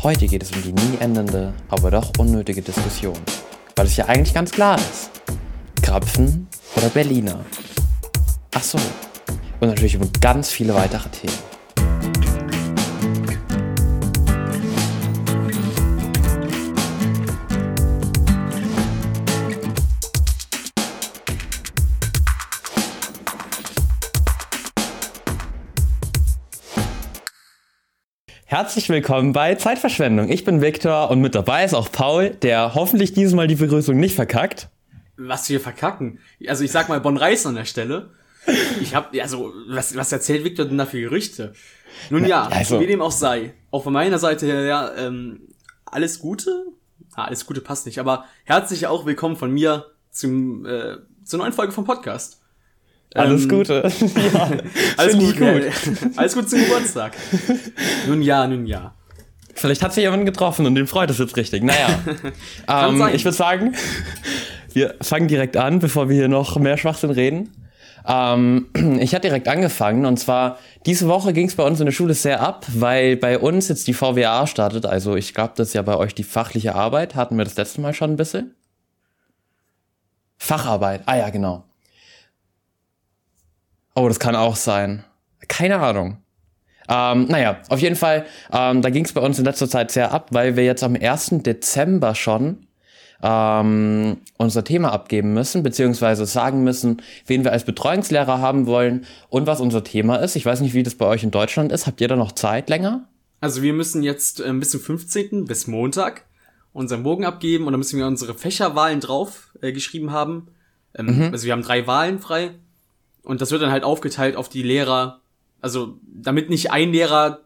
Heute geht es um die nie endende, aber doch unnötige Diskussion. Weil es ja eigentlich ganz klar ist. Krapfen oder Berliner? Ach so. Und natürlich um ganz viele weitere Themen. Herzlich willkommen bei Zeitverschwendung. Ich bin Viktor und mit dabei ist auch Paul, der hoffentlich dieses Mal die Begrüßung nicht verkackt. Was wir verkacken. Also ich sag mal Bonn Reis an der Stelle. Ich hab, also, was, was erzählt Viktor denn da für Gerüchte? Nun ja, also, wie dem auch sei. Auch von meiner Seite her, ja, ähm, alles Gute? Ah, alles Gute passt nicht, aber herzlich auch willkommen von mir zum, äh, zur neuen Folge vom Podcast. Alles ähm, Gute. ja, alles gut. gut. alles gut zum Geburtstag. nun ja, nun ja. Vielleicht hat sich jemand getroffen und dem freut es jetzt richtig. Naja, ähm, ich würde sagen, wir fangen direkt an, bevor wir hier noch mehr Schwachsinn reden. Ähm, ich hatte direkt angefangen und zwar diese Woche ging es bei uns in der Schule sehr ab, weil bei uns jetzt die VWA startet. Also ich glaube, das ist ja bei euch die fachliche Arbeit. Hatten wir das letzte Mal schon ein bisschen? Facharbeit. Ah ja, genau. Oh, das kann auch sein. Keine Ahnung. Ähm, naja, auf jeden Fall, ähm, da ging es bei uns in letzter Zeit sehr ab, weil wir jetzt am 1. Dezember schon ähm, unser Thema abgeben müssen, beziehungsweise sagen müssen, wen wir als Betreuungslehrer haben wollen und was unser Thema ist. Ich weiß nicht, wie das bei euch in Deutschland ist. Habt ihr da noch Zeit länger? Also wir müssen jetzt äh, bis zum 15. bis Montag unseren Bogen abgeben und dann müssen wir unsere Fächerwahlen drauf äh, geschrieben haben. Ähm, mhm. Also wir haben drei Wahlen frei und das wird dann halt aufgeteilt auf die Lehrer. Also, damit nicht ein Lehrer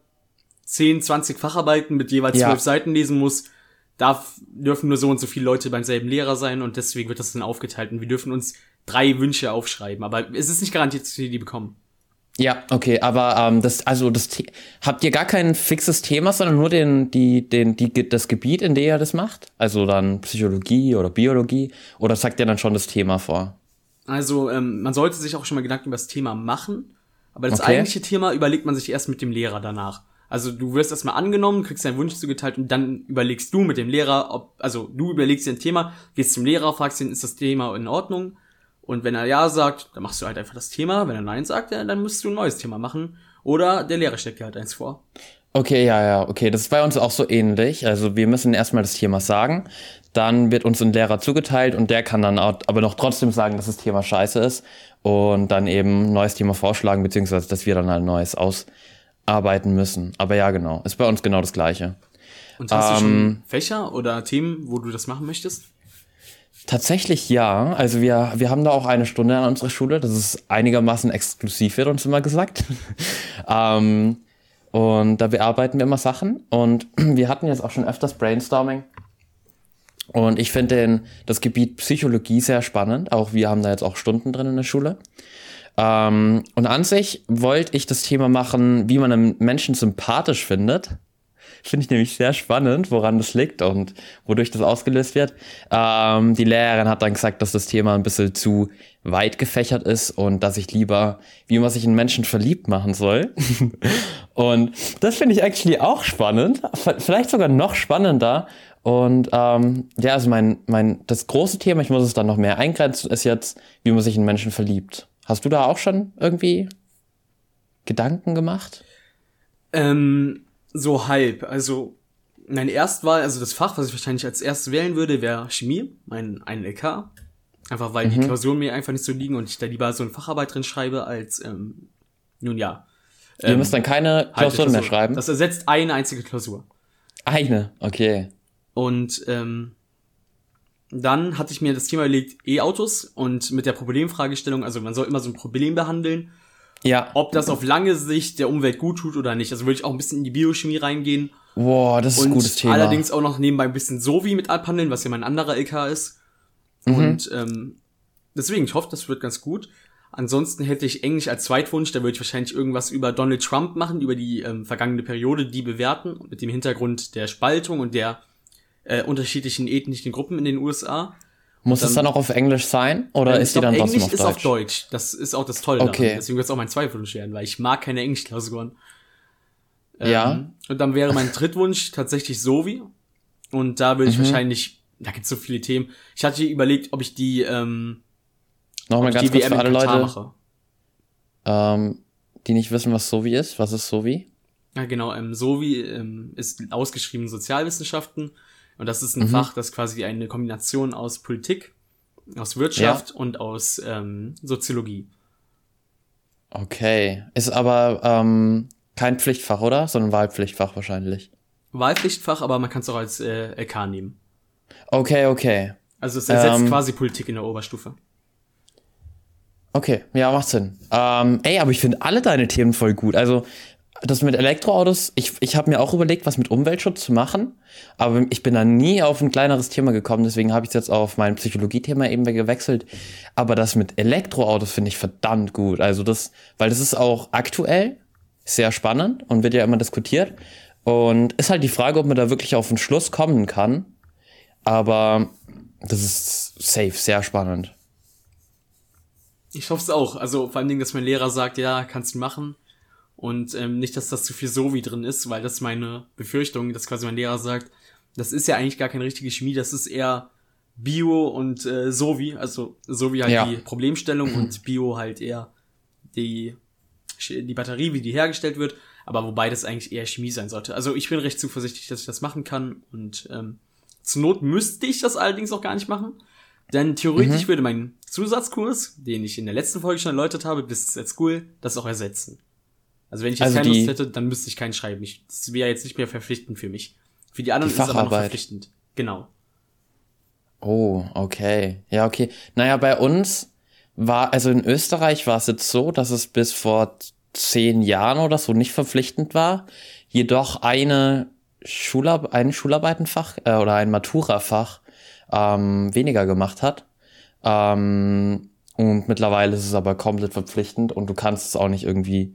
10, 20 Facharbeiten mit jeweils zwölf ja. Seiten lesen muss, darf, dürfen nur so und so viele Leute beim selben Lehrer sein und deswegen wird das dann aufgeteilt und wir dürfen uns drei Wünsche aufschreiben. Aber es ist nicht garantiert, dass wir die bekommen. Ja, okay, aber ähm, das, also das habt ihr gar kein fixes Thema, sondern nur den, die, den, die, das Gebiet, in dem ihr das macht? Also dann Psychologie oder Biologie oder sagt ihr dann schon das Thema vor? Also ähm, man sollte sich auch schon mal Gedanken über das Thema machen, aber das okay. eigentliche Thema überlegt man sich erst mit dem Lehrer danach. Also du wirst erstmal angenommen, kriegst deinen Wunsch zugeteilt und dann überlegst du mit dem Lehrer, ob, also du überlegst dir ein Thema, gehst zum Lehrer, fragst ihn, ist das Thema in Ordnung? Und wenn er ja sagt, dann machst du halt einfach das Thema. Wenn er nein sagt, dann musst du ein neues Thema machen. Oder der Lehrer steckt dir halt eins vor. Okay, ja, ja, okay. Das ist bei uns auch so ähnlich. Also wir müssen erstmal das Thema sagen. Dann wird uns ein Lehrer zugeteilt und der kann dann auch, aber noch trotzdem sagen, dass das Thema scheiße ist und dann eben ein neues Thema vorschlagen, beziehungsweise dass wir dann ein neues ausarbeiten müssen. Aber ja, genau. Ist bei uns genau das Gleiche. Und hast ähm, du schon ähm, Fächer oder Themen, wo du das machen möchtest? Tatsächlich ja. Also wir, wir haben da auch eine Stunde an unserer Schule. Das ist einigermaßen exklusiv, wird uns immer gesagt. ähm, und da bearbeiten wir immer Sachen. Und wir hatten jetzt auch schon öfters Brainstorming. Und ich finde das Gebiet Psychologie sehr spannend. Auch wir haben da jetzt auch Stunden drin in der Schule. Ähm, und an sich wollte ich das Thema machen, wie man einen Menschen sympathisch findet. Finde ich nämlich sehr spannend, woran das liegt und wodurch das ausgelöst wird. Ähm, die Lehrerin hat dann gesagt, dass das Thema ein bisschen zu weit gefächert ist und dass ich lieber, wie man sich in Menschen verliebt machen soll. und das finde ich actually auch spannend, vielleicht sogar noch spannender. Und ähm, ja, also mein, mein, das große Thema, ich muss es dann noch mehr eingrenzen, ist jetzt, wie man sich in Menschen verliebt. Hast du da auch schon irgendwie Gedanken gemacht? Ähm, so halb. Also mein Erstwahl, also das Fach, was ich wahrscheinlich als erstes wählen würde, wäre Chemie, mein ein LK. Einfach weil mhm. die Klausuren mir einfach nicht so liegen und ich da lieber so eine Facharbeit drin schreibe, als ähm, nun ja. Ihr ähm, müsst dann keine Klausuren mehr schreiben. Das ersetzt eine einzige Klausur. Eine, okay. Und ähm, dann hatte ich mir das Thema überlegt, E-Autos und mit der Problemfragestellung, also man soll immer so ein Problem behandeln ja. Ob das auf lange Sicht der Umwelt gut tut oder nicht. Also würde ich auch ein bisschen in die Biochemie reingehen. Boah, das ist ein gutes Thema. Allerdings auch noch nebenbei ein bisschen so wie mit abhandeln, was ja mein anderer LK ist. Mhm. Und ähm, deswegen, ich hoffe, das wird ganz gut. Ansonsten hätte ich Englisch als Zweitwunsch, da würde ich wahrscheinlich irgendwas über Donald Trump machen, über die ähm, vergangene Periode, die bewerten, mit dem Hintergrund der Spaltung und der äh, unterschiedlichen ethnischen Gruppen in den USA. Muss dann, es dann auch auf Englisch sein oder ist die dann trotzdem Englisch auf Deutsch? ist auf Deutsch. Das ist auch das Tolle okay. daran. Deswegen wird es auch mein Zweifel werden, weil ich mag keine Englischklausuren. Ja. Und dann wäre mein Drittwunsch tatsächlich Sovi. Und da würde ich Mhm. wahrscheinlich, da gibt es so viele Themen. Ich hatte überlegt, ob ich die, ähm, Nochmal ganz die kurz für alle Leute, mache. ähm, die nicht wissen, was Sovi ist. Was ist Sovi? Ja, genau. Ähm, Sovi ähm, ist ausgeschrieben Sozialwissenschaften. Und das ist ein Mhm. Fach, das quasi eine Kombination aus Politik, aus Wirtschaft und aus ähm, Soziologie. Okay. Ist aber ähm, kein Pflichtfach, oder? Sondern Wahlpflichtfach wahrscheinlich. Wahlpflichtfach, aber man kann es auch als äh, LK nehmen. Okay, okay. Also es ersetzt Ähm, quasi Politik in der Oberstufe. Okay, ja, macht Sinn. Ähm, ey, aber ich finde alle deine Themen voll gut. Also, das mit Elektroautos, ich, ich habe mir auch überlegt, was mit Umweltschutz zu machen, aber ich bin da nie auf ein kleineres Thema gekommen, deswegen habe ich jetzt auf mein Psychologie-Thema eben gewechselt. Aber das mit Elektroautos finde ich verdammt gut. Also das, weil das ist auch aktuell sehr spannend und wird ja immer diskutiert. Und ist halt die Frage, ob man da wirklich auf einen Schluss kommen kann. Aber das ist safe, sehr spannend. Ich hoffe es auch. Also vor allen Dingen, dass mein Lehrer sagt, ja, kannst du machen. Und ähm, nicht, dass das zu viel Sovi drin ist, weil das meine Befürchtung, dass quasi mein Lehrer sagt, das ist ja eigentlich gar keine richtige Chemie, das ist eher Bio und äh, Sovi. Also Sovi halt Ja. die Problemstellung und Bio halt eher die, die Batterie, wie die hergestellt wird. Aber wobei das eigentlich eher Chemie sein sollte. Also ich bin recht zuversichtlich, dass ich das machen kann. Und ähm, zur Not müsste ich das allerdings auch gar nicht machen. Denn theoretisch würde mein Zusatzkurs, den ich in der letzten Folge schon erläutert habe, bis at School, das auch ersetzen. Also wenn ich jetzt Also keine die- Lust hätte, dann müsste ich keinen schreiben. Ich, das wäre jetzt nicht mehr verpflichtend für mich. Für die anderen Die ist es aber noch verpflichtend. Genau. Oh, okay. Ja, okay. Naja, bei uns war, also in Österreich war es jetzt so, dass es bis vor zehn Jahren oder so nicht verpflichtend war, jedoch eine Schulab ein Schularbeitenfach äh, oder ein Matura-Fach ähm, weniger gemacht hat. Ähm, und mittlerweile ist es aber komplett verpflichtend und du kannst es auch nicht irgendwie,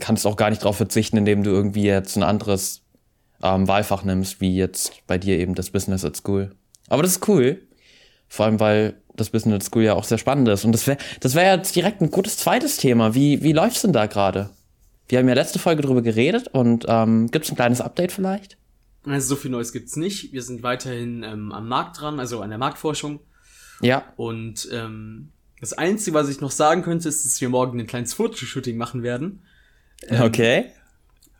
kannst auch gar nicht darauf verzichten, indem du irgendwie jetzt ein anderes ähm, Wahlfach nimmst, wie jetzt bei dir eben das Business at School. Aber das ist cool. Vor allem, weil das Business at School ja auch sehr spannend ist. Und das wäre das wär jetzt direkt ein gutes zweites Thema. Wie, wie läuft's denn da gerade? Wir haben ja letzte Folge drüber geredet und ähm, gibt's ein kleines Update vielleicht? Also so viel Neues gibt's nicht. Wir sind weiterhin ähm, am Markt dran, also an der Marktforschung. Ja. Und ähm, das Einzige, was ich noch sagen könnte, ist, dass wir morgen ein kleines Fotoshooting machen werden. Ähm, Okay.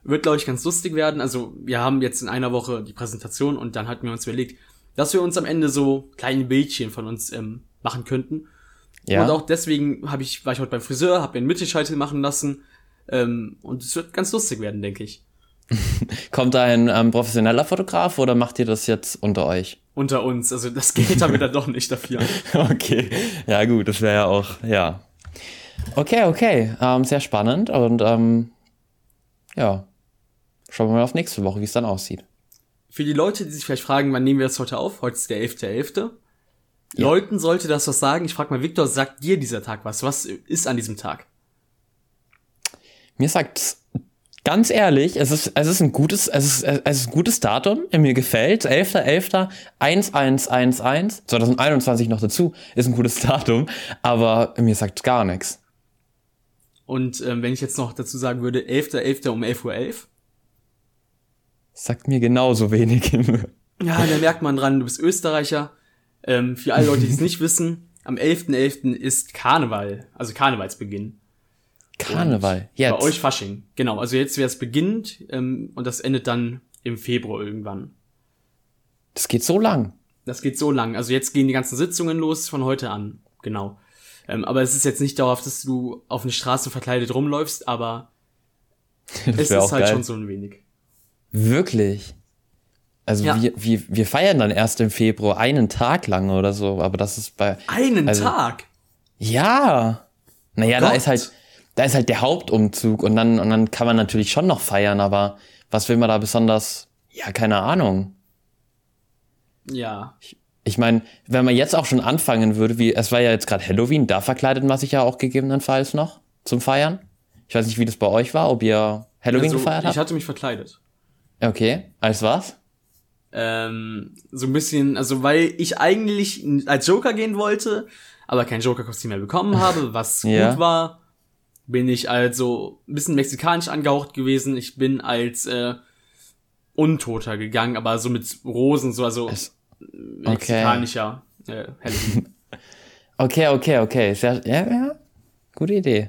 Wird, glaube ich, ganz lustig werden. Also wir haben jetzt in einer Woche die Präsentation und dann hatten wir uns überlegt, dass wir uns am Ende so kleine Bildchen von uns ähm, machen könnten. Ja. Und auch deswegen hab ich, war ich heute beim Friseur, habe mir einen Mittelscheitel machen lassen. Ähm, und es wird ganz lustig werden, denke ich. Kommt da ein ähm, professioneller Fotograf oder macht ihr das jetzt unter euch? Unter uns. Also das Geld haben wir dann doch nicht dafür. Okay. Ja, gut, das wäre ja auch, ja. Okay, okay. Ähm, sehr spannend und ähm, ja. Schauen wir mal auf nächste Woche, wie es dann aussieht. Für die Leute, die sich vielleicht fragen, wann nehmen wir das heute auf? Heute ist der 11.11. Leuten sollte das was sagen. Ich frage mal, Victor, sagt dir dieser Tag was? Was ist an diesem Tag? Mir sagt ganz ehrlich, es ist, es ist ein gutes, es ist, es ist ein gutes Datum, mir gefällt. 11.11. 1111, 2021 noch dazu, ist ein gutes Datum, aber mir sagt gar nichts. Und ähm, wenn ich jetzt noch dazu sagen würde, 11.11. um 11.11 Uhr. Sagt mir genauso wenig. Ja, da merkt man dran, du bist Österreicher. Ähm, für alle Leute, die es nicht wissen, am 11.11. ist Karneval, also Karnevalsbeginn. Karneval, Bei jetzt. euch Fasching. Genau, also jetzt wäre es beginnend ähm, und das endet dann im Februar irgendwann. Das geht so lang. Das geht so lang. Also jetzt gehen die ganzen Sitzungen los von heute an. Genau. Ähm, aber es ist jetzt nicht dauerhaft, dass du auf eine Straße verkleidet rumläufst, aber es ist halt geil. schon so ein wenig. Wirklich. Also Ja. wir, wir, wir feiern dann erst im Februar einen Tag lang oder so, aber das ist bei. Einen Also- Tag! Ja. Naja, da Gott. ist halt, da ist halt der Hauptumzug und dann, und dann kann man natürlich schon noch feiern, aber was will man da besonders? Ja, keine Ahnung. Ja. Ich meine, wenn man jetzt auch schon anfangen würde, wie, es war ja jetzt gerade Halloween, da verkleidet man sich ja auch gegebenenfalls noch zum Feiern. Ich weiß nicht, wie das bei euch war, ob ihr Halloween Also, gefeiert ich habt. hatte mich verkleidet. Okay, als was? Ähm, so ein bisschen, also weil ich eigentlich als Joker gehen wollte, aber kein Joker-Kostüm mehr bekommen habe, was Ja. gut war, bin ich also ein bisschen mexikanisch angehaucht gewesen. Ich bin als äh, Untoter gegangen, aber so mit Rosen, so also Es- mexikanischer äh, Halloween. Okay, okay, okay. Sehr, ja, ja. Gute Idee.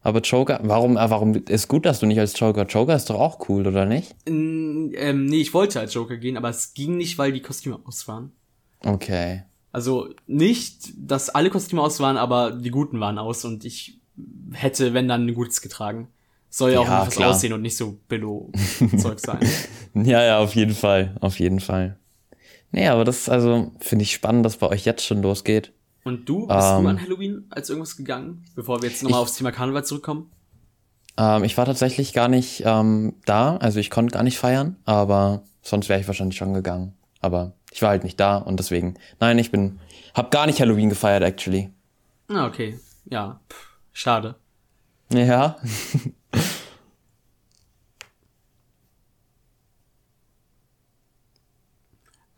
Aber Joker, warum, äh, warum ist gut, dass du nicht als Joker? Joker ist doch auch cool, oder nicht? Mm, ähm, nee, ich wollte als Joker gehen, aber es ging nicht, weil die Kostüme aus waren. Okay. Also nicht, dass alle Kostüme aus waren, aber die guten waren aus und ich hätte, wenn dann, ein gutes getragen. Soll ja auch Ja, noch was klar. aussehen und nicht so Billo-Zeug sein. Ja, ja, auf jeden Fall. Auf jeden Fall. Nee, aber das, also, finde ich spannend, dass bei euch jetzt schon losgeht. Und du, bist Ähm. du an Halloween als irgendwas gegangen? Bevor wir jetzt nochmal aufs Thema Karneval zurückkommen? Ähm, ich war tatsächlich gar nicht ähm, da, also ich konnte gar nicht feiern, aber sonst wäre ich wahrscheinlich schon gegangen. Aber ich war halt nicht da und deswegen, nein, ich bin, hab gar nicht Halloween gefeiert, actually. Ah, okay. Ja, pff, schade. Ja.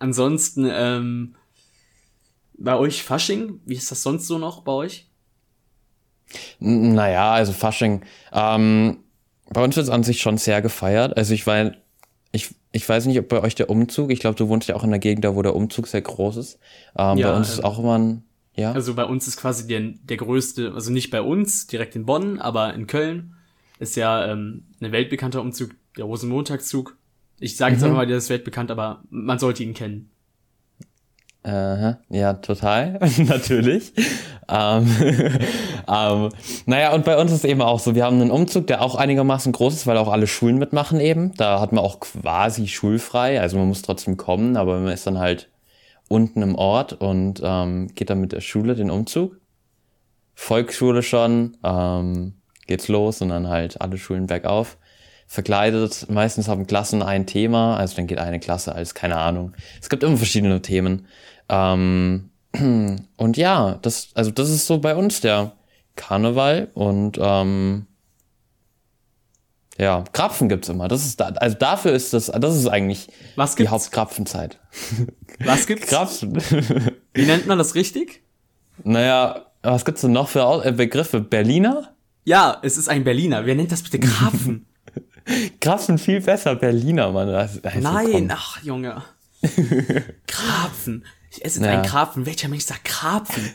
Ansonsten, ähm, bei euch Fasching? Wie ist das sonst so noch bei euch? N- Naja, also Fasching. Ähm, bei uns wird es an sich schon sehr gefeiert. Also ich war, ich, ich weiß nicht, ob bei euch der Umzug, ich glaube, du wohnst ja auch in der Gegend, da wo der Umzug sehr groß ist. Ähm, Ja, bei uns ist ähm, auch immer ein, ja. Also bei uns ist quasi der, der größte, also nicht bei uns, direkt in Bonn, aber in Köln ist ja ähm, ein weltbekannter Umzug, der Rosenmontagszug. Ich sage jetzt Mhm. einfach mal, der ist weltbekannt, aber man sollte ihn kennen. Aha, ja, total, natürlich. ähm, ähm, naja, und bei uns ist eben auch so, wir haben einen Umzug, der auch einigermaßen groß ist, weil auch alle Schulen mitmachen eben. Da hat man auch quasi schulfrei, also man muss trotzdem kommen, aber man ist dann halt unten im Ort und ähm, geht dann mit der Schule den Umzug. Volksschule schon, ähm, geht's los und dann halt alle Schulen bergauf. Verkleidet, meistens haben Klassen ein Thema, also dann geht eine Klasse als, keine Ahnung. Es gibt immer verschiedene Themen. Ähm, und ja, das, also das ist so bei uns der Karneval und ähm, ja, Krapfen gibt's immer. Das ist da, also dafür ist das, das ist eigentlich Was die? Hauptkrapfenzeit. Was gibt's? Krapfen. Wie nennt man das richtig? naja, was gibt's denn noch für äh, Begriffe? Berliner? Ja, es ist ein Berliner. Wer nennt das bitte Krapfen? Krapfen viel besser, Berliner, Mann. Also, Nein, komm. ach Junge. Krapfen. Ich esse jetzt Ja. einen Krapfen. Welcher Mensch sagt Krapfen?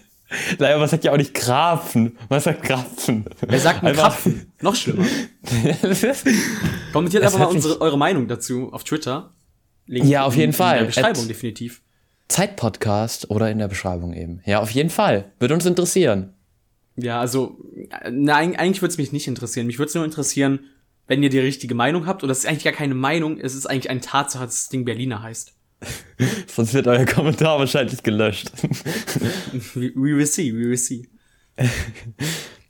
Naja, man sagt ja auch nicht Krapfen. Man sagt Krapfen. Wer sagt einen Krapfen? Noch schlimmer. Kommentiert einfach mal unsere, eure Meinung dazu auf Twitter. Link Ja, auf jeden in, Fall. In der Beschreibung At- definitiv. Zeitpodcast oder in der Beschreibung eben. Ja, auf jeden Fall. Würde uns interessieren. Ja, also, äh, nein, eigentlich würde es mich nicht interessieren. Mich würde es nur interessieren, wenn ihr die richtige Meinung habt. Und das ist eigentlich gar keine Meinung, es ist eigentlich eine Tatsache, dass das Ding Berliner heißt. Sonst wird euer Kommentar wahrscheinlich gelöscht. We, we will see, we will see.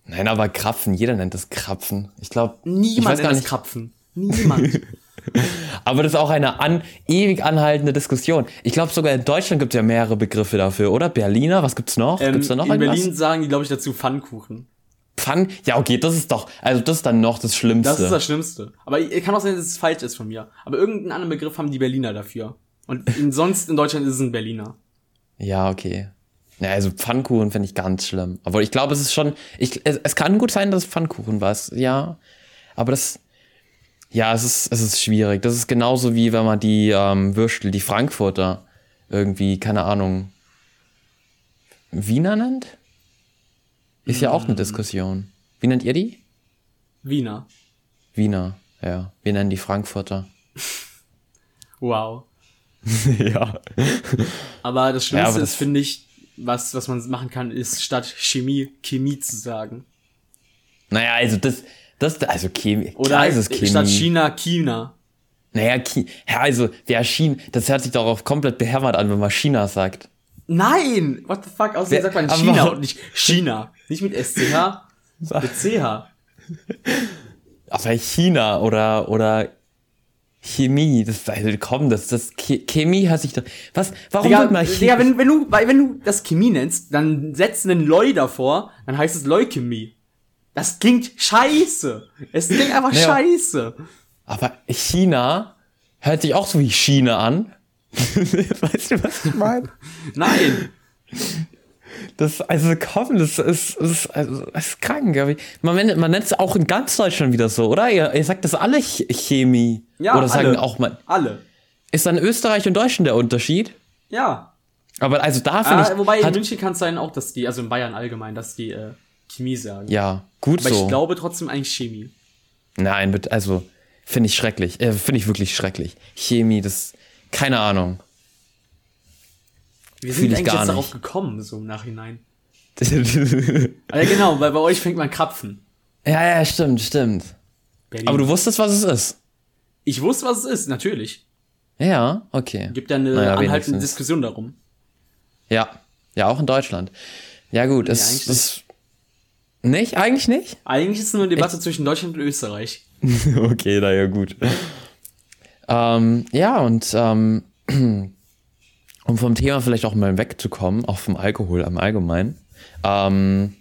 Nein, aber Krapfen, jeder nennt das Krapfen. Ich glaube, Niemand nennt das. Krapfen. Niemand. Aber das ist auch eine an, ewig anhaltende Diskussion. Ich glaube, sogar in Deutschland gibt es ja mehrere Begriffe dafür, oder? Berliner, was gibt's noch? ähm, gibt's da noch in irgendwas? Berlin sagen die, glaube ich, dazu Pfannkuchen. Pfann? Ja, okay, das ist doch, also das ist dann noch das Schlimmste. Das ist das Schlimmste. Aber ich- kann auch sein, dass es falsch ist von mir. Aber irgendeinen anderen Begriff haben die Berliner dafür. Und sonst in Deutschland ist es ein Berliner. Ja, okay. Ja, also Pfannkuchen finde ich ganz schlimm. Aber ich glaube, es ist schon, ich, es, es kann gut sein, dass es Pfannkuchen war, ja. Aber das, ja, es ist, es ist schwierig. Das ist genauso wie wenn man die ähm, Würstel, die Frankfurter, irgendwie, keine Ahnung, Wiener nennt? Ist ja auch eine Diskussion. Wie nennt ihr die? Wiener. Wiener, ja. Wir nennen die Frankfurter. Wow. ja. Aber das Schlimmste aber das- ist, finde ich, was, was man machen kann, ist statt Chemie, Chemie zu sagen. Naja, also das, das, also Chemie. Oder ist es Chemie. statt China, China. Naja, Ki ja, also, wer China, das hört sich auch komplett behämmert an, wenn man China sagt. Nein! What the fuck? Außerdem sagt man China und nicht China. Nicht mit SCH, mit CH. Aber China oder, oder Chemie, das, also komm, das, das, Che- Chemie hört sich doch, was, warum Digga, wird mal Chemie? Digga wenn, wenn, du, wenn du das Chemie nennst, dann setzt einen Leu davor, dann heißt es Leukämie. Das klingt scheiße. Es klingt einfach Ja. scheiße. Aber China hört sich auch so wie China an. weißt du, was ich meine? Nein. Das, also komm, das ist, das ist, also, das ist krank. Man, man nennt es auch in ganz Deutschland wieder so, oder? Ihr, ihr sagt das alle Chemie. Ja, oder sagen alle. auch mal. Alle. Ist dann Österreich und Deutschland der Unterschied? Ja. Aber also da finde Ah, ich. wobei in München kann es sein auch, dass die, also in Bayern allgemein, dass die äh, Chemie sagen. ja, gut Aber so. ich glaube trotzdem eigentlich Chemie. Nein, also finde ich schrecklich. Äh, finde ich wirklich schrecklich. Chemie, das. Keine Ahnung. Wir sind ich eigentlich jetzt nicht. darauf gekommen, so im Nachhinein. Ah, ja, genau, weil bei euch fängt man Krapfen. ja, ja, stimmt, stimmt. Berlin. Aber du wusstest, was es ist. ich wusste, was es ist, natürlich. Ja, okay. Gibt ja eine Naja, anhaltende. Diskussion darum. Ja, ja, auch in Deutschland. Ja, gut, es eigentlich ist. Nicht? Eigentlich nicht? Eigentlich ist es nur eine Debatte zwischen Deutschland und Österreich. okay, na ja, gut. Ähm, ja, und ähm, um vom Thema vielleicht auch mal wegzukommen, auch vom Alkohol im Allgemeinen. Ähm,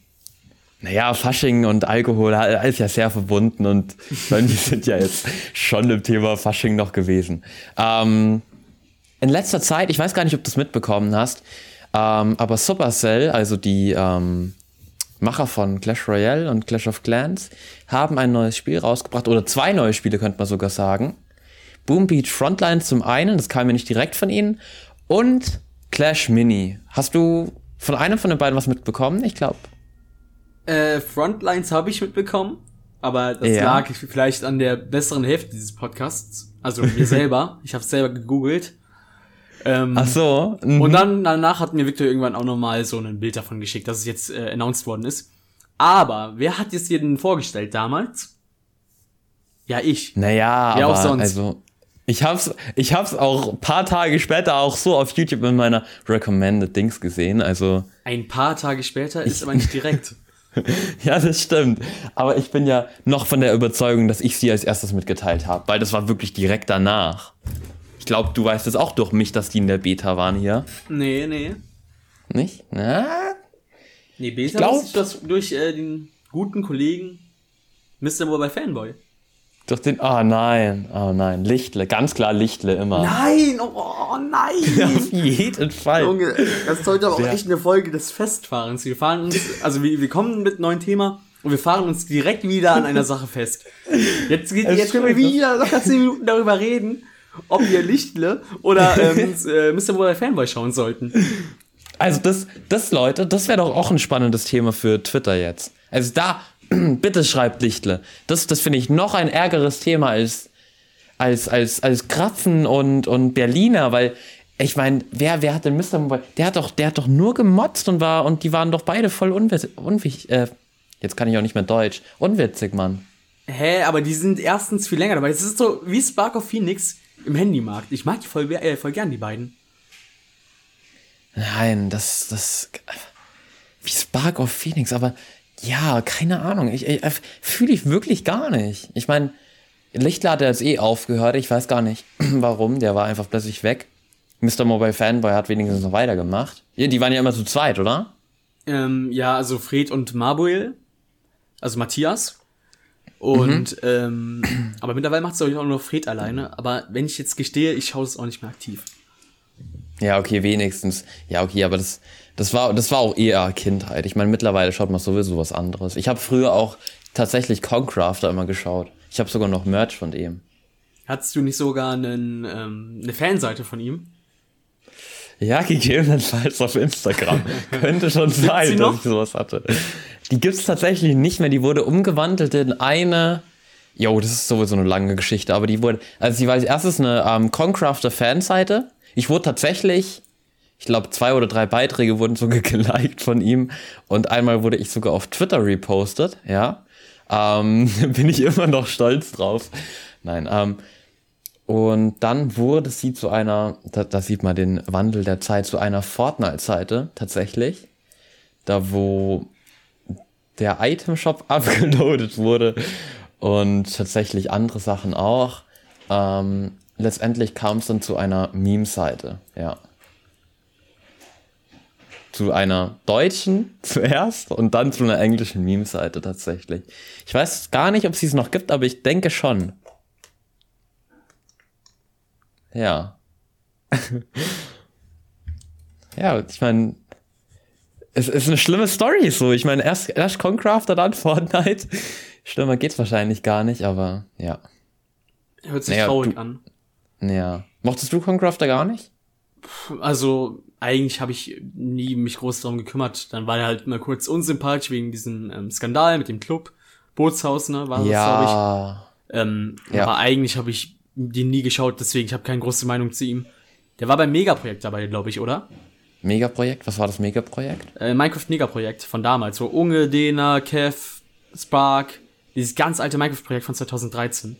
naja, Fasching und Alkohol ist ja sehr verbunden und wir sind ja jetzt schon im Thema Fasching noch gewesen. Ähm, in letzter Zeit, ich weiß gar nicht, ob du es mitbekommen hast, ähm, aber Supercell, also die ähm, Macher von Clash Royale und Clash of Clans, haben ein neues Spiel rausgebracht, oder zwei neue Spiele, könnte man sogar sagen. Boom Beach Frontline zum einen, das kam mir nicht direkt von ihnen, und Clash Mini. Hast du von einem von den beiden was mitbekommen? Ich glaube. Äh, Frontlines habe ich mitbekommen, aber das Ja. lag vielleicht an der besseren Hälfte dieses Podcasts. Also mir selber. Ich habe selber gegoogelt. Ähm, Ach so. mhm. Und dann danach hat mir Victor irgendwann auch nochmal so ein Bild davon geschickt, dass es jetzt äh, announced worden ist. Aber wer hat es dir denn vorgestellt damals? Ja, ich. Naja, Wer aber auch sonst. also ich hab's, ich hab's auch ein paar Tage später auch so auf YouTube in meiner Recommended Dings gesehen. Also Ein paar Tage später ist aber nicht direkt. ja, das stimmt. Aber ich bin ja noch von der Überzeugung, dass ich sie als erstes mitgeteilt habe, weil das war wirklich direkt danach. Ich glaube, du weißt es auch durch mich, dass die in der Beta waren hier, nee, nee. nicht? Na? Nee, Beta glaub- wusste ich das durch äh, den guten Kollegen Mr. Mobile Fanboy. Durch den. Oh nein, oh nein, Lichtle, ganz klar Lichtle immer. Nein, oh, oh nein. Auf jeden Fall. Junge, das heute aber auch echt eine Folge des Festfahrens. Wir fahren uns, also wir, wir kommen mit einem neuen Thema und wir fahren uns direkt wieder an einer Sache fest. Jetzt, geht, jetzt können wir wieder locker 10 Minuten darüber reden, ob wir Lichtle oder ähm, äh, Mr. Mobile Fanboy schauen sollten. Also das, das Leute, das wäre doch auch ein spannendes Thema für Twitter jetzt. Also da, bitte schreibt Lichtle. Das, das finde ich noch ein ärgeres Thema als, als, als, als Krapfen und, und Berliner, weil ich meine, wer, wer hat denn Mr. Mobile? Der hat doch, der hat doch nur gemotzt und war, und die waren doch beide voll unwitzig, äh, jetzt kann ich auch nicht mehr Deutsch, unwitzig, Mann. Hä, aber die sind erstens viel länger dabei. Es ist so wie Spark of Phoenix im Handymarkt. Ich mag die voll, äh, voll gern, die beiden. Nein, das, das, wie Spark of Phoenix, aber ja, keine Ahnung, ich, ich fühle ich wirklich gar nicht. Ich meine, Lichtler hat jetzt eh aufgehört, ich weiß gar nicht warum, der war einfach plötzlich weg. Mr. Mobile Fanboy hat wenigstens noch weitergemacht. Ja, die waren ja immer zu zweit, oder? Ähm, ja, also Fred und Mabuel, also Matthias. Und, ähm, aber mittlerweile macht es auch nur noch Fred alleine. Aber wenn ich jetzt gestehe, ich schaue es auch nicht mehr aktiv. Ja, okay, wenigstens. Ja, okay, aber das, das war, das war auch eher Kindheit. Ich meine, mittlerweile schaut man sowieso was anderes. Ich habe früher auch tatsächlich Concrafter immer geschaut. Ich habe sogar noch Merch von dem. Hattest du nicht sogar einen, ähm, eine Fanseite von ihm? Ja, gegebenenfalls auf Instagram. Könnte schon sein, sie dass ich sowas hatte. Die gibt's tatsächlich nicht mehr. Die wurde umgewandelt in eine. Jo, das ist sowieso eine lange Geschichte, aber die wurde. Also, die war als erstes eine ähm, Concrafter Fanseite. Ich wurde tatsächlich. Ich glaube, zwei oder drei Beiträge wurden sogar geliked von ihm. Und einmal wurde ich sogar auf Twitter repostet, ja. Ähm, bin ich immer noch stolz drauf. Nein, ähm, und dann wurde sie zu einer, da, da sieht man den Wandel der Zeit, zu einer Fortnite-Seite tatsächlich. Da wo der Item-Shop abgeloadet wurde und tatsächlich andere Sachen auch. Ähm, letztendlich kam es dann zu einer Meme-Seite, ja. Zu einer deutschen zuerst und dann zu einer englischen Meme-Seite tatsächlich. Ich weiß gar nicht, ob sie es noch gibt, aber ich denke schon. Ja. ja, ich meine, es ist eine schlimme Story so. Ich meine, erst, erst Concrafter, dann Fortnite. Schlimmer geht's wahrscheinlich gar nicht, aber ja. Hört sich Naja, traurig du- an. Ja. Mochtest du Concrafter gar nicht? Also, eigentlich habe ich nie mich groß darum gekümmert. Dann war er halt mal kurz unsympathisch wegen diesem ähm, Skandal mit dem Club. Bootshaus, ne, war das, glaube ja. ich. Ähm, Ja. Aber eigentlich habe ich den nie geschaut, deswegen ich habe keine große Meinung zu ihm. Der war beim Megaprojekt dabei, glaube ich, oder? Megaprojekt? Was war das Megaprojekt? Äh, Minecraft Megaprojekt von damals, wo Unge, Dena, Kev, Spark, dieses ganz alte Minecraft-Projekt von 2013.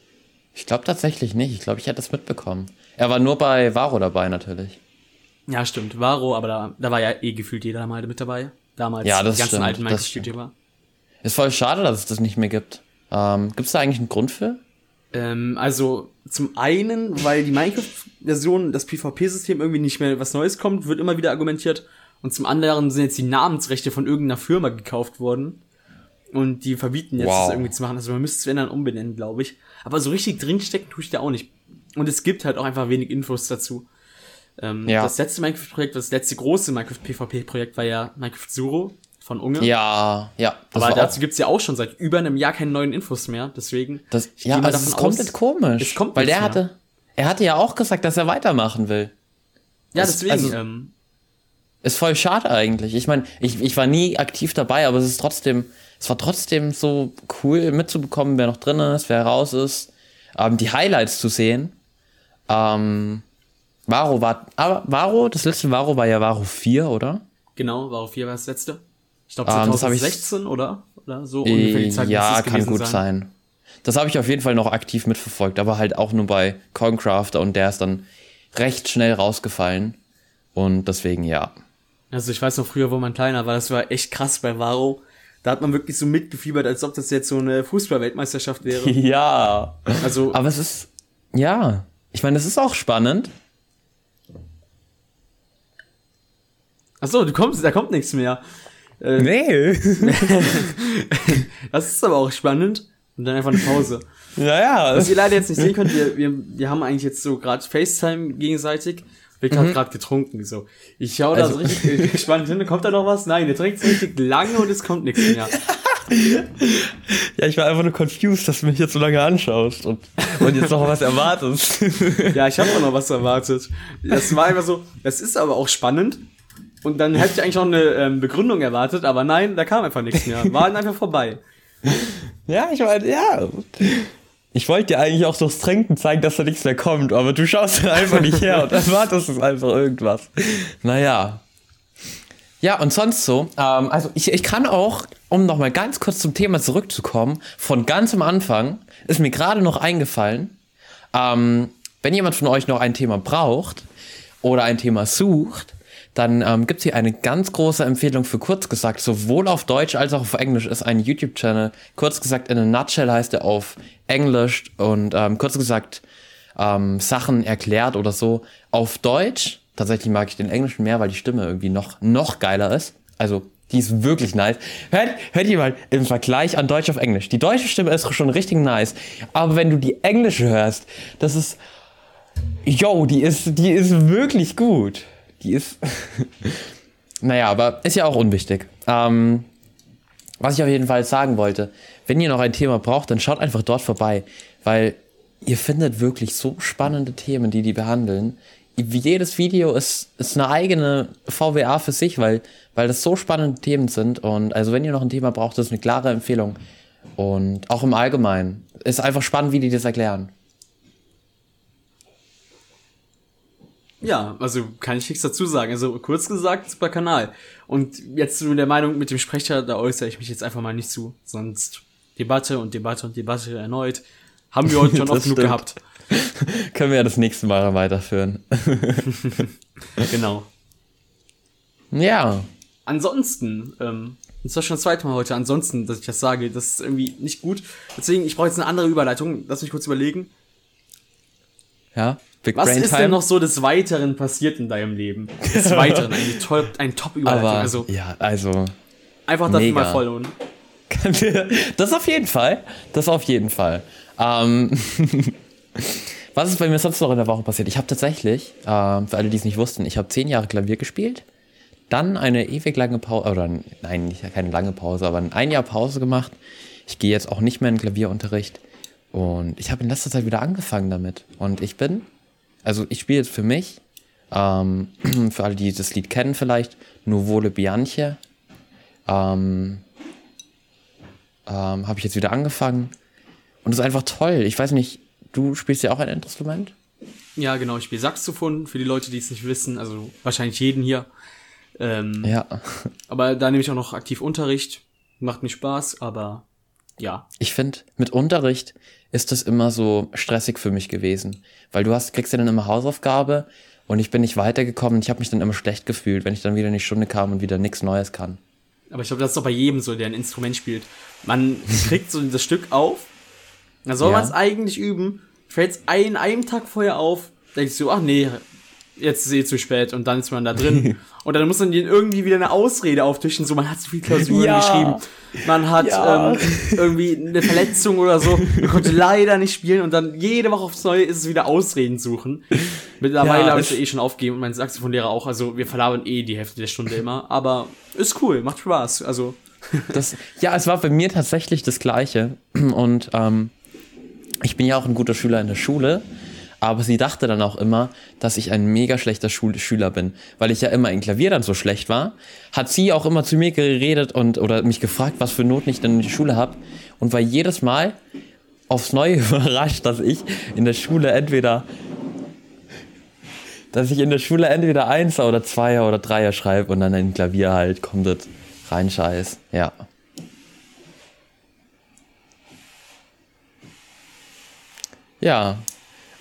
Ich glaube tatsächlich nicht. Ich glaube, ich hätte es mitbekommen. Er war nur bei Varo dabei natürlich. Ja, stimmt, Varo, aber da, da war ja eh gefühlt jeder mal mit dabei. Damals, Ja, das die ganzen stimmt, alten. Minecraft-YouTuber. Ist voll schade, dass es das nicht mehr gibt. Ähm, Gibt es da eigentlich einen Grund für? Ähm, also zum einen, weil die Minecraft-Version, das PvP-System irgendwie nicht mehr was Neues kommt, wird immer wieder argumentiert. Und zum anderen sind jetzt die Namensrechte von irgendeiner Firma gekauft worden. Und die verbieten jetzt, Wow. das irgendwie zu machen. Also man müsste es dann umbenennen, glaube ich. Aber so richtig drinstecken tue ich da auch nicht. Und es gibt halt auch einfach wenig Infos dazu. Ähm, Ja. Das letzte Minecraft-Projekt, das letzte große Minecraft-PvP-Projekt war ja Minecraft Zero von Unge. Ja, ja. Das Aber dazu auch, gibt's ja auch schon seit über einem Jahr keine neuen Infos mehr. Deswegen. das, ja, also es ist komplett komisch. es kommt weil der mehr. hatte, er hatte ja auch gesagt, dass er weitermachen will. Ja, Es- deswegen. also- ähm, Ist voll schade eigentlich. Ich meine, ich, ich war nie aktiv dabei, aber es ist trotzdem, es war trotzdem so cool mitzubekommen, wer noch drin ist, wer raus ist, ähm, die Highlights zu sehen. Ähm, Varo war, aber Varo, das letzte Varo war ja Varo 4, oder? Genau, auf 4 war das letzte. Ich glaube Ähm, das hab ich- 2016 oder? Oder so ungefähr die Zeit ja, kann gut sein. Das habe ich auf jeden Fall noch aktiv mitverfolgt, aber halt auch nur bei Concrafter und der ist dann recht schnell rausgefallen. Und deswegen ja. Also ich weiß noch früher, wo man kleiner war, das war echt krass bei Varo. Da hat man wirklich so mitgefiebert, als ob das jetzt so eine Fußball-Weltmeisterschaft wäre. Ja. Also, Aber es ist, ja, ich meine, es ist auch spannend. Ach so, du kommst, da kommt nichts mehr. Äh, Nee. Das ist aber auch spannend. Und dann einfach eine Pause. naja. Was ihr leider jetzt nicht sehen könnt, wir, wir, wir haben eigentlich jetzt so gerade FaceTime gegenseitig. Rick hat gerade getrunken, so. Ich schaue da Also- so richtig gespannt hin, kommt da noch was? Nein, der trinkt richtig lange und es kommt nichts mehr. Ja, ich war einfach nur confused, dass du mich jetzt so lange anschaust und, und jetzt noch was erwartest. Ja, ich habe auch noch was erwartet. Das war einfach so, das ist aber auch spannend. Und dann hätte ich eigentlich noch eine ähm, Begründung erwartet, aber nein, da kam einfach nichts mehr. War dann einfach vorbei. ja, ich meine, ja. Ich wollte dir eigentlich auch durchs Trinken zeigen, dass da nichts mehr kommt, aber du schaust dann einfach nicht her und erwartest es einfach irgendwas. Naja. Ja, und sonst so, ähm, also ich, ich kann auch, um nochmal ganz kurz zum Thema zurückzukommen, von ganz am Anfang ist mir gerade noch eingefallen, ähm, wenn jemand von euch noch ein Thema braucht oder ein Thema sucht, dann ähm, gibt es hier eine ganz große Empfehlung für kurz gesagt, sowohl auf Deutsch als auch auf Englisch ist ein YouTube-Channel. Kurz gesagt, in a nutshell heißt er auf Englisch und ähm, kurz gesagt ähm, Sachen erklärt oder so. Auf Deutsch, tatsächlich mag ich den Englischen mehr, weil die Stimme irgendwie noch, noch geiler ist. Also, die ist wirklich nice. Hört, hört ihr mal im Vergleich an Deutsch auf Englisch. Die deutsche Stimme ist schon richtig nice. Aber wenn du die englische hörst, das ist. Yo, die ist, die ist wirklich gut. Die ist. naja, aber ist ja auch unwichtig. Ähm, was ich auf jeden Fall sagen wollte, wenn ihr noch ein Thema braucht, dann schaut einfach dort vorbei, weil ihr findet wirklich so spannende Themen, die die behandeln. Jedes Video ist, ist eine eigene VWA für sich, weil, weil das so spannende Themen sind. Und also wenn ihr noch ein Thema braucht, das ist eine klare Empfehlung. Und auch im Allgemeinen. Ist einfach spannend, wie die das erklären. Ja, also kann ich nichts dazu sagen. Also kurz gesagt, super Kanal. Und jetzt zu der Meinung mit dem Sprecher, da äußere ich mich jetzt einfach mal nicht zu. Sonst Debatte und Debatte und Debatte erneut. Haben wir heute schon oft genug gehabt. Können wir ja das nächste Mal weiterführen. Genau. ja. Ansonsten, ähm, das war schon das zweite Mal heute, ansonsten, dass ich das sage, das ist irgendwie nicht gut. Deswegen, ich brauche jetzt eine andere Überleitung. Lass mich kurz überlegen. Ja. Big Was Brain ist Time. denn noch so des Weiteren passiert in deinem Leben? Des Weiteren, eine, toll, eine Top-Überleitung. Also ja, also. einfach dafür mega. mal vollholen. Das auf jeden Fall. Das auf jeden Fall. Ähm, was ist bei mir sonst noch in der Woche passiert? Ich habe tatsächlich, ähm, für alle, die es nicht wussten, ich habe zehn Jahre Klavier gespielt. dann eine ewig lange Pause, oder nein, nicht keine lange Pause, aber ein Jahr Pause gemacht. Ich gehe jetzt auch nicht mehr in Klavierunterricht. Und ich habe in letzter Zeit wieder angefangen damit. Und ich bin, also ich spiele jetzt für mich, ähm, für alle, die das Lied kennen vielleicht, Nuvole Bianche. Ähm, ähm, habe ich jetzt wieder angefangen. Und es ist einfach toll. Ich weiß nicht, du spielst ja auch ein Instrument? Ja, genau. Ich spiele Saxophon, für die Leute, die es nicht wissen. Also wahrscheinlich jeden hier. Ähm, ja. Aber da nehme ich auch noch aktiv Unterricht. Macht mir Spaß, aber ja. Ich finde, mit Unterricht ist das immer so stressig für mich gewesen. Weil du hast, kriegst ja dann immer Hausaufgabe und ich bin nicht weitergekommen ich habe mich dann immer schlecht gefühlt, wenn ich dann wieder in die Stunde kam und wieder nichts Neues kann. Aber ich glaube, das ist doch bei jedem so, der ein Instrument spielt. Man kriegt so das Stück auf, dann soll ja. man es eigentlich üben, fällt es einen, einem Tag vorher auf, denkst du, ach nee, jetzt ist eh zu spät und dann ist man da drin. und dann muss man irgendwie wieder eine Ausrede auftischen, so man hat so viel Klausuren ja. geschrieben, man hat ja. ähm, irgendwie eine Verletzung oder so, man konnte leider nicht spielen und dann jede Woche aufs Neue ist es wieder Ausreden suchen. Mittlerweile ja, habe ich eh schon aufgegeben und mein Saxophonlehrer auch, also wir verlabern eh die Hälfte der Stunde immer, aber ist cool, macht Spaß, also. das, ja, es war bei mir tatsächlich das Gleiche und ähm, ich bin ja auch ein guter Schüler in der Schule aber sie dachte dann auch immer, dass ich ein mega schlechter Schul Schüler bin, weil ich ja immer in Klavier dann so schlecht war. Hat sie auch immer zu mir geredet und oder mich gefragt, was für Noten ich denn in die Schule habe und war jedes Mal aufs Neue überrascht, dass ich in der Schule entweder dass ich in der Schule entweder Einser oder Zweier oder Dreier schreibe und dann in Klavier halt kommt das rein Scheiß. Ja. Ja,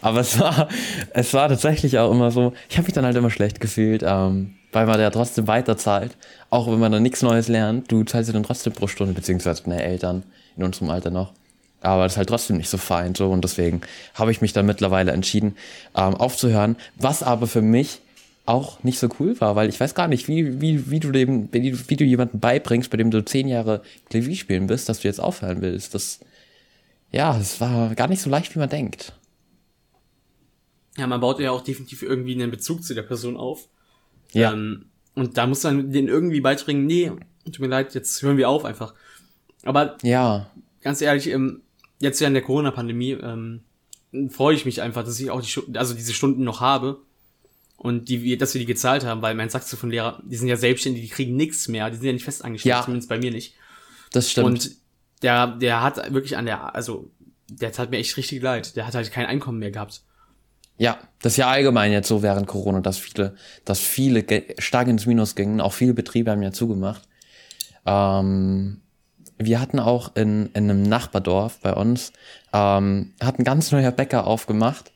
aber es war, es war tatsächlich auch immer so, ich habe mich dann halt immer schlecht gefühlt, ähm, weil man ja trotzdem weiterzahlt. Auch wenn man dann nichts Neues lernt, du zahlst ja dann trotzdem pro Stunde, beziehungsweise deine Eltern in unserem Alter noch. Aber das ist halt trotzdem nicht so fein so und deswegen habe ich mich dann mittlerweile entschieden, ähm, aufzuhören. Was aber für mich auch nicht so cool war, weil ich weiß gar nicht, wie, wie, wie, du dem, wie, du jemanden beibringst, bei dem du zehn Jahre Klavier spielen bist, dass du jetzt aufhören willst. Das, ja, es war gar nicht so leicht, wie man denkt. Ja, man baut ja auch definitiv irgendwie einen Bezug zu der Person auf. Ja. Ähm, und da muss man den irgendwie beibringen, nee, tut mir leid, jetzt hören wir auf einfach. Aber ja. ganz ehrlich, ähm, jetzt ja in der Corona-Pandemie ähm, freue ich mich einfach, dass ich auch die also diese Stunden noch habe und die, dass wir die gezahlt haben, weil mein Saxophonlehrer, die sind ja selbstständig, die kriegen nichts mehr, die sind ja nicht fest angestellt, ja. zumindest bei mir nicht. Das stimmt. Und der, der hat wirklich an der, also der tat mir echt richtig leid. Der hat halt kein Einkommen mehr gehabt. Ja, das ist ja allgemein jetzt so während Corona, dass viele, dass viele stark ins Minus gingen. Auch viele Betriebe haben ja zugemacht. Ähm, wir hatten auch in, in einem Nachbardorf bei uns, ähm, hat ein ganz neuer Bäcker aufgemacht.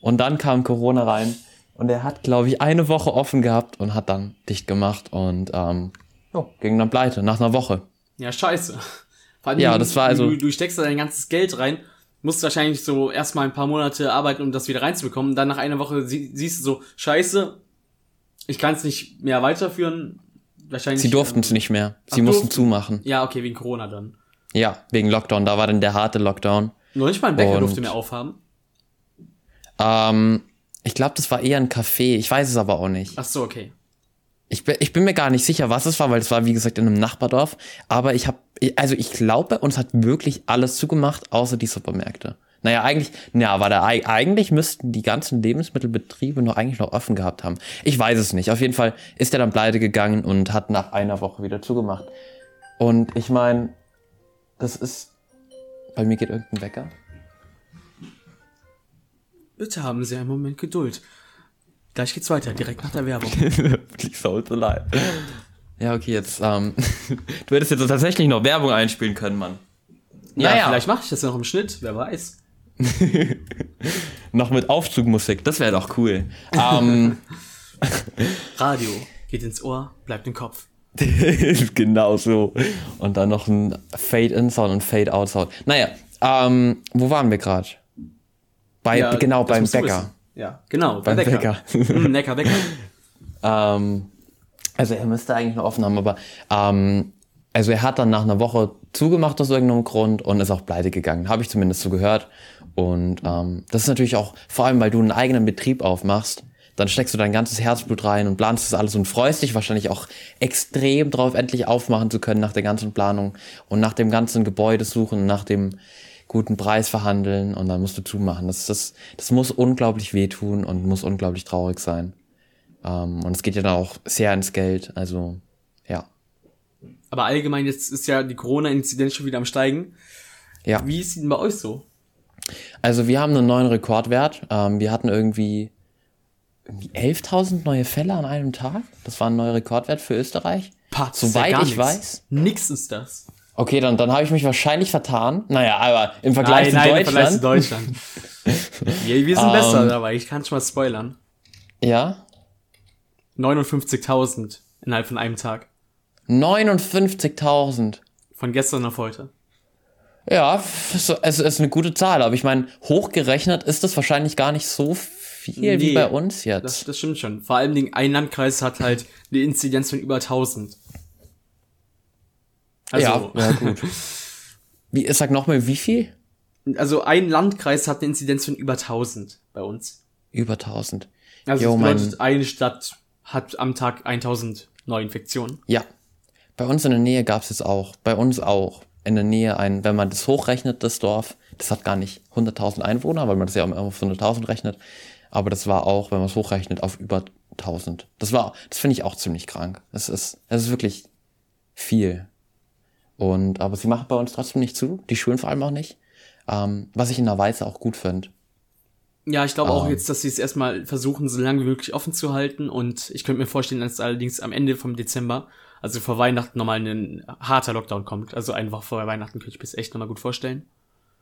Und dann kam Corona rein. Und er hat, glaube ich, eine Woche offen gehabt und hat dann dicht gemacht und ähm, jo, ging dann pleite nach einer Woche. Ja, scheiße. Vor allem, ja, das war also. Du, du steckst da dein ganzes Geld rein musst wahrscheinlich so erstmal ein paar Monate arbeiten, um das wieder reinzubekommen. Dann nach einer Woche sie, siehst du so, scheiße, ich kann es nicht mehr weiterführen. Wahrscheinlich. Sie durften es ähm, nicht mehr. Sie ach, mussten durften. zumachen. Ja, okay, wegen Corona dann. Ja, wegen Lockdown. Da war dann der harte Lockdown. Nur nicht mal ein Bäcker Und, durfte mehr aufhaben. Ähm, ich glaube, das war eher ein Café. Ich weiß es aber auch nicht. Ach so, okay. Ich bin, ich bin mir gar nicht sicher, was es war, weil es war, wie gesagt, in einem Nachbardorf. Aber ich habe, also ich glaube, uns hat wirklich alles zugemacht, außer die Supermärkte. Naja, eigentlich, ja, war da, eigentlich müssten die ganzen Lebensmittelbetriebe noch eigentlich noch offen gehabt haben. Ich weiß es nicht. Auf jeden Fall ist er dann pleite gegangen und hat nach einer Woche wieder zugemacht. Und ich meine, das ist, bei mir geht irgendein Wecker. Bitte haben Sie einen Moment Geduld. Gleich geht's weiter, direkt nach der Werbung. Please hold the line. Ja, okay, jetzt, ähm, du hättest jetzt tatsächlich noch Werbung einspielen können, Mann. Ja, naja. vielleicht mache ich das noch im Schnitt, wer weiß. noch mit Aufzugmusik, das wäre doch cool. Ähm, Radio geht ins Ohr, bleibt im Kopf. genau so. Und dann noch ein Fade-In-Sound und Fade-Out-Sound. Naja, ähm, wo waren wir gerade? Bei, ja, genau, beim Bäcker. Ja, genau, beim Bäcker. Bäcker. mm, Neckar Bäcker. ähm, also er müsste eigentlich noch offen haben, aber ähm, also er hat dann nach einer Woche zugemacht aus irgendeinem Grund und ist auch pleite gegangen. Habe ich zumindest so gehört. Und ähm, das ist natürlich auch, vor allem weil du einen eigenen Betrieb aufmachst, dann steckst du dein ganzes Herzblut rein und planst das alles und freust dich wahrscheinlich auch extrem drauf, endlich aufmachen zu können nach der ganzen Planung und nach dem ganzen Gebäude suchen, nach dem guten Preis verhandeln und dann musst du zumachen. Das, das, das muss unglaublich wehtun und muss unglaublich traurig sein. Ähm, und es geht ja dann auch sehr ins Geld, also ja. Aber allgemein jetzt ist ja die Corona-Inzidenz schon wieder am steigen. Ja. Wie ist sie denn bei euch so? Also wir haben einen neuen Rekordwert. Ähm, wir hatten irgendwie, irgendwie 11.000 neue Fälle an einem Tag. Das war ein neuer Rekordwert für Österreich. Pah, Soweit ja ich nix. weiß. Nix ist das. Okay, dann, dann habe ich mich wahrscheinlich vertan. Naja, aber im Vergleich nein, zu nein, im Vergleich zu Deutschland. Deutschland. wir, sind Ähm. besser dabei, ich kann schon mal spoilern. Ja, 59.000 innerhalb von einem Tag. 59.000. Von gestern auf heute. Ja, es ist eine gute Zahl, aber ich meine, hochgerechnet ist das wahrscheinlich gar nicht so viel wie Nee, bei uns Das, jetzt. das stimmt schon. Vor allem ein Landkreis hat halt eine Inzidenz von über 1000. Also, ja, ja, gut. Wie, sag nochmal, wie viel? also ein Landkreis hat eine Inzidenz von über 1000 bei uns. Über 1000. Also Jo, das mein- bedeutet, eine Stadt hat am Tag 1000 Neuinfektionen. Ja. Bei uns in der Nähe gab's jetzt auch, bei uns auch, in der Nähe ein, wenn man das hochrechnet, das Dorf, das hat gar nicht 100.000 Einwohner, weil man das ja immer auf 100.000 rechnet, aber das war auch, wenn man es hochrechnet, auf über 1000. Das war, das finde ich auch ziemlich krank. Es ist, es ist wirklich viel. Und, aber sie machen bei uns trotzdem nicht zu, die Schulen vor allem auch nicht, ähm, was ich in einer Weise auch gut finde. Ja, ich glaube auch Ah. jetzt, dass sie es erstmal versuchen, so lange wie möglich offen zu halten. Und ich könnte mir vorstellen, dass allerdings am Ende vom Dezember, also vor Weihnachten, nochmal ein harter Lockdown kommt. Also eine Woche vor Weihnachten könnte ich mir das echt nochmal gut vorstellen.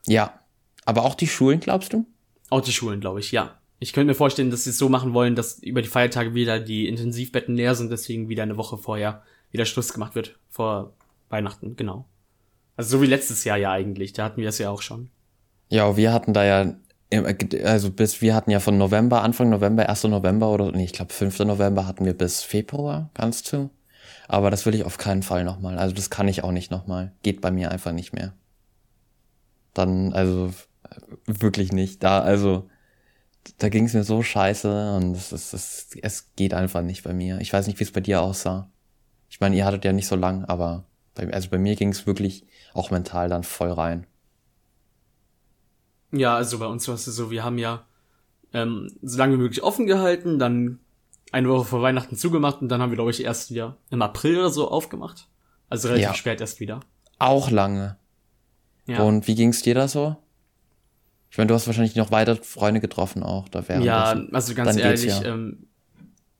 Ja. Aber auch die Schulen, glaubst du? Auch die Schulen, glaube ich, ja. Ich könnte mir vorstellen, dass sie es so machen wollen, dass über die Feiertage wieder die Intensivbetten leer sind, deswegen wieder eine Woche vorher wieder Schluss gemacht wird vor Weihnachten, genau. Also so wie letztes Jahr ja eigentlich, da hatten wir es ja auch schon. Ja, wir hatten da ja, im- also bis, wir hatten ja von November, Anfang November, 1. November oder, nee, ich glaube 5. November hatten wir bis Februar, ganz zu. Aber das will ich auf keinen Fall nochmal. Also das kann ich auch nicht nochmal. Geht bei mir einfach nicht mehr. Dann, also äh, wirklich nicht. Da, also, da ging es mir so scheiße und es, es, es, es geht einfach nicht bei mir. Ich weiß nicht, wie es bei dir aussah. Ich meine, ihr hattet ja nicht so lang, aber also bei mir ging es wirklich auch mental dann voll rein. Ja, also bei uns war es so, wir haben ja ähm, so lange wie möglich offen gehalten, dann eine Woche vor Weihnachten zugemacht und dann haben wir, glaube ich, erst wieder im April oder so aufgemacht. Also relativ Ja. spät erst wieder. Auch lange. Ja, Und wie ging's dir da so? Ich meine, du hast wahrscheinlich noch weiter Freunde getroffen auch. Da wäre ja also ganz ehrlich, ja. ähm,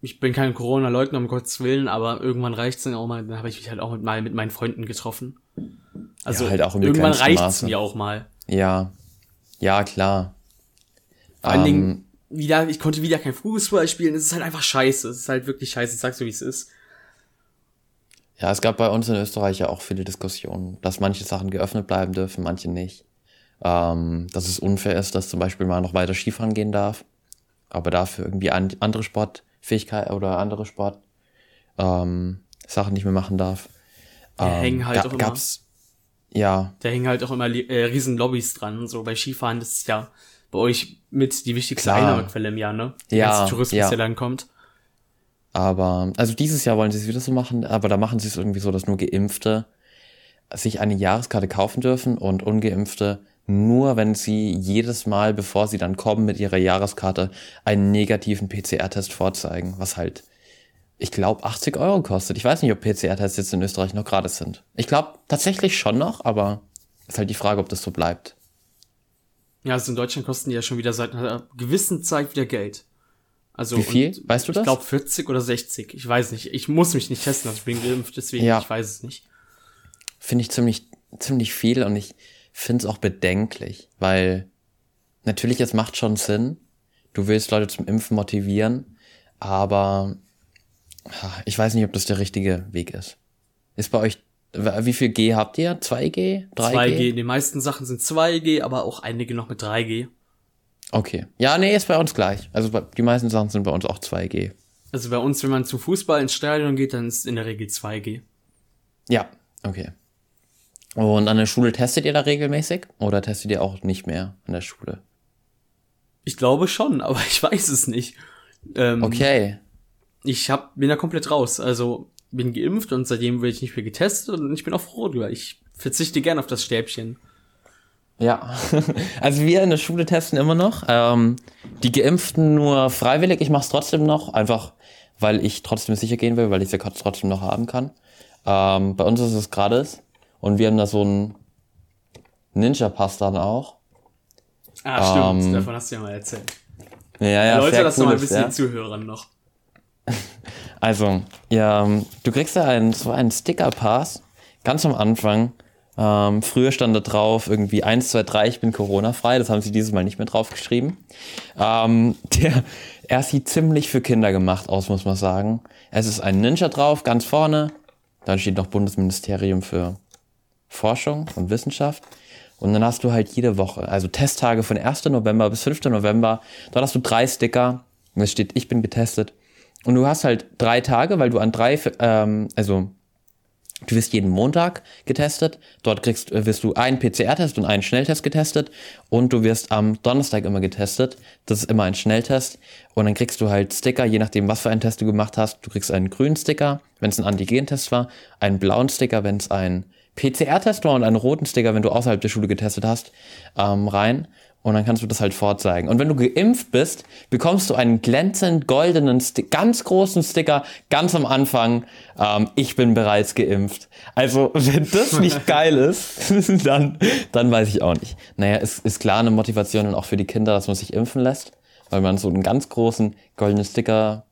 ich bin kein Corona-Leugner, um Gottes Willen, aber irgendwann reicht's dann auch mal, dann habe ich mich halt auch mit, mal mit meinen Freunden getroffen. Also Ja, halt auch irgendwann reicht's mir auch mal. Ja. Ja, klar. Vor allen Ähm, Dingen, wieder, ich konnte wieder kein Fußball spielen, es ist halt einfach scheiße, es ist halt wirklich scheiße, ich sag's so wie es ist. Ja, es gab bei uns in Österreich ja auch viele Diskussionen, dass manche Sachen geöffnet bleiben dürfen, manche nicht. Ähm, dass es unfair ist, dass zum Beispiel mal noch weiter Skifahren gehen darf, aber dafür irgendwie an, andere Sportfähigkeit oder andere Sport ähm, Sachen nicht mehr machen darf. Ja, hängen halt auch immer. Gab's, ja, Da hängen halt auch immer äh, riesen Lobbys dran. So bei Skifahren, das ist ja bei euch mit die wichtigste Klar. Einnahmequelle im Jahr, ne? Ja, ganze Tourismus, ja. der dann kommt. Aber, also dieses Jahr wollen sie es wieder so machen, aber da machen sie es irgendwie so, dass nur Geimpfte sich eine Jahreskarte kaufen dürfen und Ungeimpfte nur, wenn sie jedes Mal, bevor sie dann kommen mit ihrer Jahreskarte, einen negativen PCR-Test vorzeigen, was halt, ich glaube, 80 Euro kostet. Ich weiß nicht, ob PCR-Tests jetzt in Österreich noch gratis sind. Ich glaube tatsächlich schon noch, aber ist halt die Frage, ob das so bleibt. Ja, also in Deutschland kosten die ja schon wieder seit einer gewissen Zeit wieder Geld. Also Wie viel? Weißt du das? Ich glaube 40 oder 60. Ich weiß nicht. Ich muss mich nicht testen, also ich bin geimpft, deswegen Ja. ich weiß es nicht. finde ich ziemlich, ziemlich viel und ich finde es auch bedenklich, weil natürlich, es macht schon Sinn. Du willst Leute zum Impfen motivieren, aber ich weiß nicht, ob das der richtige Weg ist. Ist bei euch, wie viel G habt ihr? 2G? 3G? 2G, die meisten Sachen sind 2G, aber auch einige noch mit 3G. Okay. Ja, nee, ist bei uns gleich. Also die meisten Sachen sind bei uns auch 2G. Also bei uns, wenn man zum Fußball ins Stadion geht, dann ist in der Regel 2G. Ja, okay. Und an der Schule testet ihr da regelmäßig? Oder testet ihr auch nicht mehr an der Schule? Ich glaube schon, aber ich weiß es nicht. Ähm, Okay. Ich hab, bin da komplett raus. Also bin geimpft und seitdem werde ich nicht mehr getestet und ich bin auch froh drüber. Ich verzichte gern auf das Stäbchen. Ja, also wir in der Schule testen immer noch. Ähm, die Geimpften nur freiwillig. Ich mache es trotzdem noch, einfach weil ich trotzdem sicher gehen will, weil ich sie trotzdem noch haben kann. Ähm, bei uns ist es gratis und wir haben da so einen Ninja-Pass dann auch. Ah, stimmt. Ähm, Davon hast du ja mal erzählt. Ja, ja, Leute, das noch mal ein bisschen ja. Zuhörern noch. Also, ja, ähm, du kriegst ja einen, so einen Sticker-Pass ganz am Anfang. Ähm, früher stand da drauf irgendwie 1, 2, 3, ich bin Corona-frei. Das haben sie dieses Mal nicht mehr draufgeschrieben. Ähm, der, er sieht ziemlich für Kinder gemacht aus, muss man sagen. Es ist ein Ninja drauf, ganz vorne. Dann steht noch Bundesministerium für Forschung und Wissenschaft. Und dann hast du halt jede Woche, also Testtage von 1. November bis 5. November. Dort hast du drei Sticker. Und es steht, ich bin getestet. Und du hast halt drei Tage, weil du an drei, ähm, also du wirst jeden Montag getestet. Dort kriegst, äh, wirst du einen PCR-Test und einen Schnelltest getestet. Und du wirst am Donnerstag immer getestet. Das ist immer ein Schnelltest. Und dann kriegst du halt Sticker, je nachdem, was für einen Test du gemacht hast. Du kriegst einen grünen Sticker, wenn es ein Antigen-Test war, einen blauen Sticker, wenn es ein PCR-Test und einen roten Sticker, wenn du außerhalb der Schule getestet hast, ähm, rein. Und dann kannst du das halt vorzeigen. Und wenn du geimpft bist, bekommst du einen glänzend goldenen, Sti ganz großen Sticker ganz am Anfang. Ähm, ich bin bereits geimpft. Also, wenn das nicht geil ist, dann, dann weiß ich auch nicht. Naja, es ist klar eine Motivation und auch für die Kinder, dass man sich impfen lässt, weil man so einen ganz großen goldenen Sticker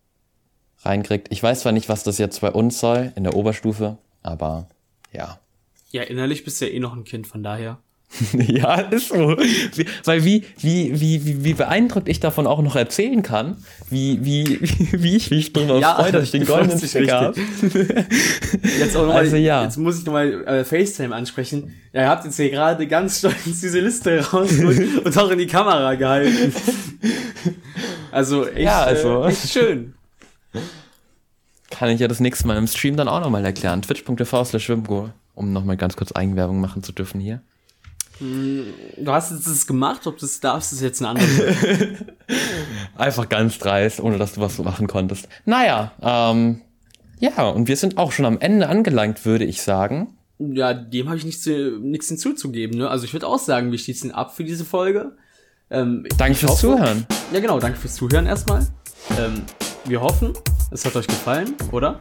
reinkriegt. Ich weiß zwar nicht, was das jetzt bei uns soll, in der Oberstufe, aber ja. Ja, innerlich bist du ja eh noch ein Kind, von daher. Ja, ist so. Wie, weil wie, wie, wie, wie, wie beeindruckt ich davon auch noch erzählen kann, wie, wie, wie ich mich drüber Ja, freue, dass ich den goldenen Sticker habe. Jetzt auch noch mal, Also, ja. Jetzt muss ich nochmal äh, FaceTime ansprechen. Ja, ihr habt jetzt hier gerade ganz stolz diese Liste rausgeholt und auch in die Kamera gehalten. Also echt, Ja, also. äh, echt schön. Kann ich ja das nächste Mal im Stream dann auch nochmal erklären. Twitch.tv slash um nochmal ganz kurz Eigenwerbung machen zu dürfen hier. Du hast jetzt das gemacht, ob du es darfst, ist jetzt eine andere. Einfach ganz dreist, ohne dass du was machen konntest. Naja, ähm, ja, und wir sind auch schon am Ende angelangt, würde ich sagen. Ja, dem habe ich nichts, zu- nichts hinzuzugeben. Ne? Also ich würde auch sagen, wir schließen ab für diese Folge. Ähm, Danke fürs hoffe- Zuhören. Ja, genau, danke fürs Zuhören erstmal. Ähm, wir hoffen, es hat euch gefallen, oder?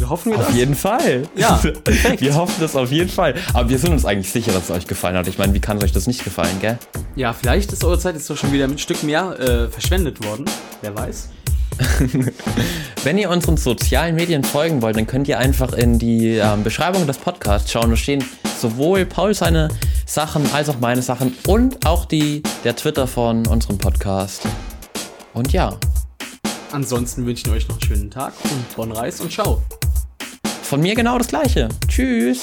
Wir hoffen wir Auf das. jeden Fall. Ja, perfekt. Wir hoffen das auf jeden Fall. Aber wir sind uns eigentlich sicher, dass es euch gefallen hat. Ich meine, wie kann es euch das nicht gefallen, gell? Ja, vielleicht ist eure Zeit jetzt doch schon wieder mit ein Stück mehr äh, verschwendet worden. Wer weiß. Wenn ihr unseren sozialen Medien folgen wollt, dann könnt ihr einfach in die ähm, Beschreibung des Podcasts schauen. Da stehen sowohl Paul seine Sachen als auch meine Sachen und auch die, der Twitter von unserem Podcast. Und ja, Ansonsten wünsche ich euch noch einen schönen Tag und Bonn Reis und ciao. von mir genau das gleiche. Tschüss.